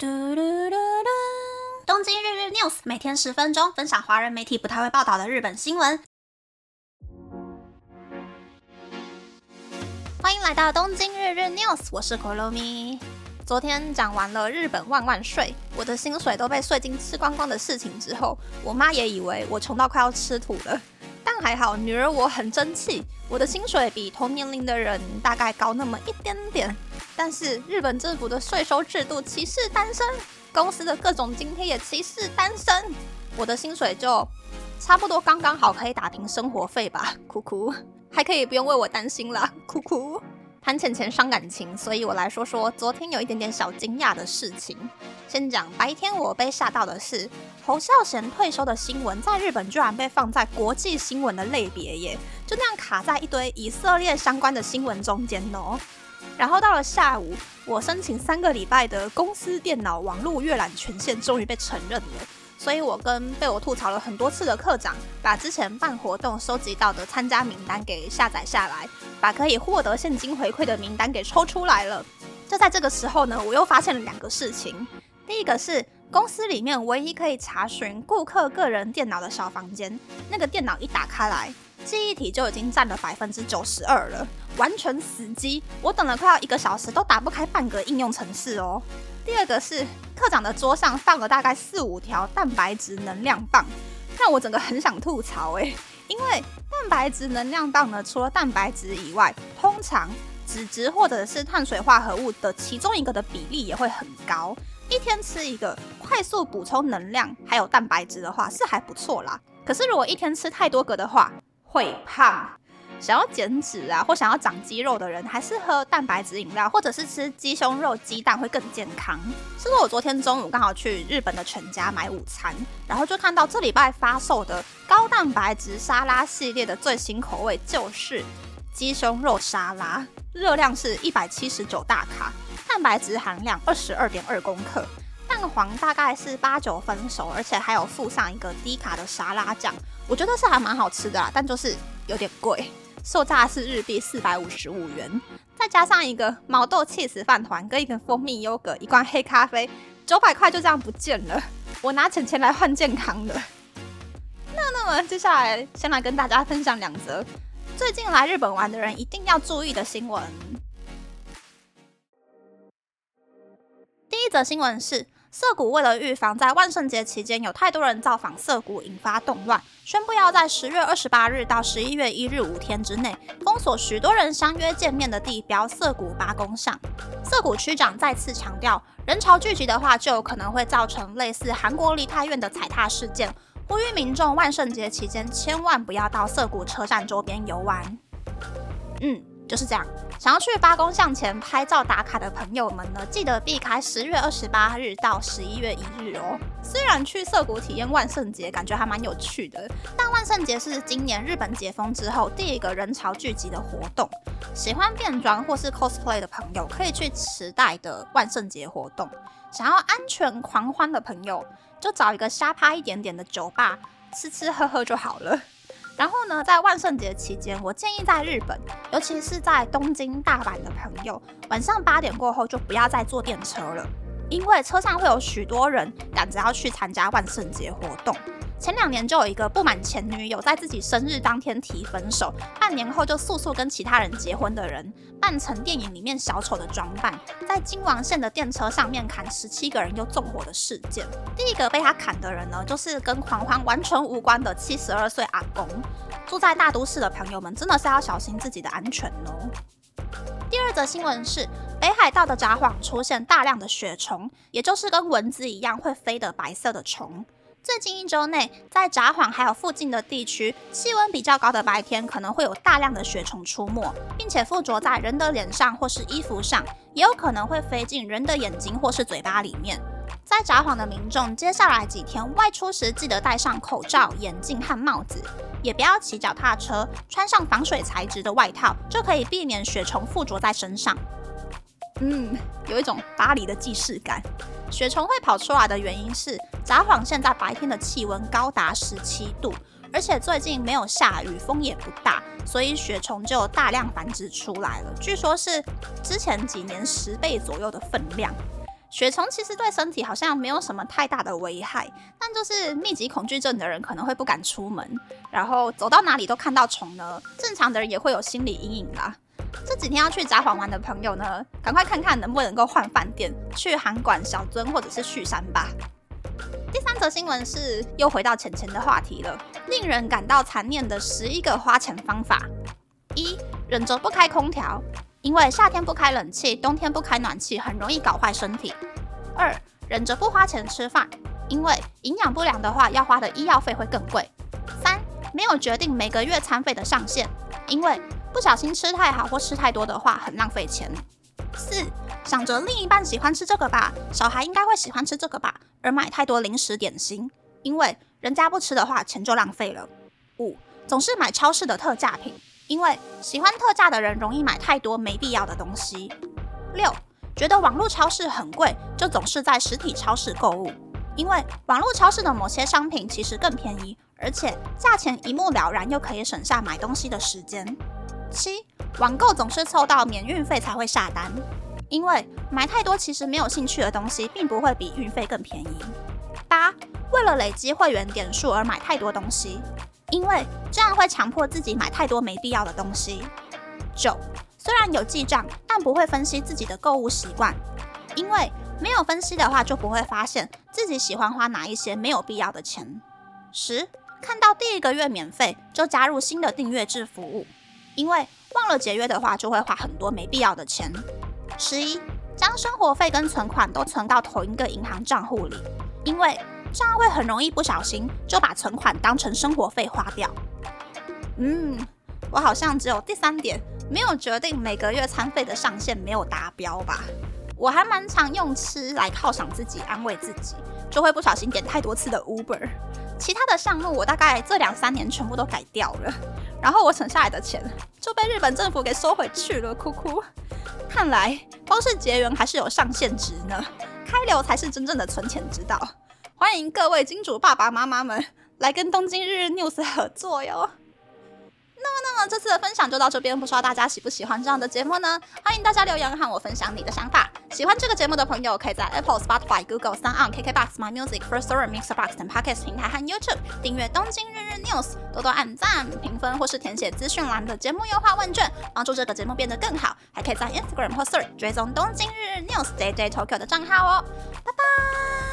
嘟嘟嘟嘟！东京日日 news 每天十分钟，分享华人媒体不太会报道的日本新闻。欢迎来到东京日日 news，我是 Kolomi。昨天讲完了日本万万税，我的薪水都被税金吃光光的事情之后，我妈也以为我穷到快要吃土了。但还好，女儿我很争气，我的薪水比同年龄的人大概高那么一点点。但是日本政府的税收制度歧视单身，公司的各种津贴也歧视单身，我的薪水就差不多刚刚好可以打平生活费吧，哭哭，还可以不用为我担心了，哭哭。谈钱钱伤感情，所以我来说说昨天有一点点小惊讶的事情。先讲白天我被吓到的是侯孝贤退休的新闻，在日本居然被放在国际新闻的类别耶，就那样卡在一堆以色列相关的新闻中间哦。然后到了下午，我申请三个礼拜的公司电脑网络阅览权限终于被承认了。所以我跟被我吐槽了很多次的课长，把之前办活动收集到的参加名单给下载下来，把可以获得现金回馈的名单给抽出来了。就在这个时候呢，我又发现了两个事情。第一个是公司里面唯一可以查询顾客个人电脑的小房间，那个电脑一打开来。记忆体就已经占了百分之九十二了，完全死机。我等了快要一个小时，都打不开半个应用程式哦。第二个是课长的桌上放了大概四五条蛋白质能量棒，让我整个很想吐槽诶。因为蛋白质能量棒呢，除了蛋白质以外，通常脂质或者是碳水化合物的其中一个的比例也会很高。一天吃一个，快速补充能量还有蛋白质的话是还不错啦。可是如果一天吃太多个的话，会胖，想要减脂啊，或想要长肌肉的人，还是喝蛋白质饮料，或者是吃鸡胸肉、鸡蛋会更健康。是我昨天中午刚好去日本的全家买午餐，然后就看到这礼拜发售的高蛋白质沙拉系列的最新口味就是鸡胸肉沙拉，热量是一百七十九大卡，蛋白质含量二十二点二公克。蛋黄大概是八九分熟，而且还有附上一个低卡的沙拉酱，我觉得是还蛮好吃的啦，但就是有点贵，售价是日币四百五十五元，再加上一个毛豆切丝饭团跟一个蜂蜜优格，一罐黑咖啡，九百块就这样不见了。我拿钱钱来换健康的。那那么接下来先来跟大家分享两则最近来日本玩的人一定要注意的新闻。第一则新闻是。涩谷为了预防在万圣节期间有太多人造访涩谷引发动乱，宣布要在十月二十八日到十一月一日五天之内封锁许多人相约见面的地标涩谷八公巷。涩谷区长再次强调，人潮聚集的话就有可能会造成类似韩国梨泰院的踩踏事件，呼吁民众万圣节期间千万不要到涩谷车站周边游玩。嗯。就是这样，想要去八公向前拍照打卡的朋友们呢，记得避开十月二十八日到十一月一日哦。虽然去涩谷体验万圣节感觉还蛮有趣的，但万圣节是今年日本解封之后第一个人潮聚集的活动。喜欢变装或是 cosplay 的朋友可以去池袋的万圣节活动。想要安全狂欢的朋友，就找一个瞎趴一点点的酒吧，吃吃喝喝就好了。然后呢，在万圣节期间，我建议在日本，尤其是在东京、大阪的朋友，晚上八点过后就不要再坐电车了，因为车上会有许多人赶着要去参加万圣节活动。前两年就有一个不满前女友在自己生日当天提分手，半年后就速速跟其他人结婚的人，扮成电影里面小丑的装扮，在京王线的电车上面砍十七个人又纵火的事件。第一个被他砍的人呢，就是跟狂欢完全无关的七十二岁阿公。住在大都市的朋友们，真的是要小心自己的安全哦。第二则新闻是，北海道的札幌出现大量的雪虫，也就是跟蚊子一样会飞的白色的虫。最近一周内，在札幌还有附近的地区，气温比较高的白天，可能会有大量的雪虫出没，并且附着在人的脸上或是衣服上，也有可能会飞进人的眼睛或是嘴巴里面。在札幌的民众，接下来几天外出时，记得戴上口罩、眼镜和帽子，也不要骑脚踏车，穿上防水材质的外套，就可以避免雪虫附着在身上。嗯，有一种巴黎的既视感。雪虫会跑出来的原因是，札幌现在白天的气温高达十七度，而且最近没有下雨，风也不大，所以雪虫就大量繁殖出来了。据说是之前几年十倍左右的分量。雪虫其实对身体好像没有什么太大的危害，但就是密集恐惧症的人可能会不敢出门，然后走到哪里都看到虫呢。正常的人也会有心理阴影啦。这几天要去札幌玩的朋友呢，赶快看看能不能够换饭店，去函馆、小樽或者是旭山吧。第三则新闻是又回到钱钱的话题了，令人感到残念的十一个花钱方法：一、忍着不开空调，因为夏天不开冷气，冬天不开暖气，很容易搞坏身体；二、忍着不花钱吃饭，因为营养不良的话，要花的医药费会更贵；三、没有决定每个月餐费的上限，因为不小心吃太好或吃太多的话，很浪费钱。四想着另一半喜欢吃这个吧，小孩应该会喜欢吃这个吧，而买太多零食点心，因为人家不吃的话，钱就浪费了。五总是买超市的特价品，因为喜欢特价的人容易买太多没必要的东西。六觉得网络超市很贵，就总是在实体超市购物，因为网络超市的某些商品其实更便宜，而且价钱一目了然，又可以省下买东西的时间。七，网购总是凑到免运费才会下单，因为买太多其实没有兴趣的东西，并不会比运费更便宜。八，为了累积会员点数而买太多东西，因为这样会强迫自己买太多没必要的东西。九，虽然有记账，但不会分析自己的购物习惯，因为没有分析的话，就不会发现自己喜欢花哪一些没有必要的钱。十，看到第一个月免费就加入新的订阅制服务。因为忘了节约的话，就会花很多没必要的钱。十一，将生活费跟存款都存到同一个银行账户里，因为这样会很容易不小心就把存款当成生活费花掉。嗯，我好像只有第三点没有决定每个月餐费的上限没有达标吧。我还蛮常用吃来犒赏自己、安慰自己，就会不小心点太多次的 Uber。其他的项目我大概这两三年全部都改掉了。然后我省下来的钱就被日本政府给收回去了，哭哭。看来光是结缘还是有上限值呢，开流才是真正的存钱之道。欢迎各位金主爸爸妈妈们来跟东京日日 news 合作哟。那么，那么这次的分享就到这边，不知道大家喜不喜欢这样的节目呢？欢迎大家留言和我分享你的想法。喜欢这个节目的朋友，可以在 Apple、Spotify、Google、s o u n KKBox、My Music、First Story、Mixbox 等 Podcast 平台和 YouTube 订阅《东京日日 News》，多多按赞、评分或是填写资讯栏的节目优化问卷，帮助这个节目变得更好。还可以在 Instagram 或 Search 追踪《东京日日 News Day Day Tokyo》的账号哦。拜拜。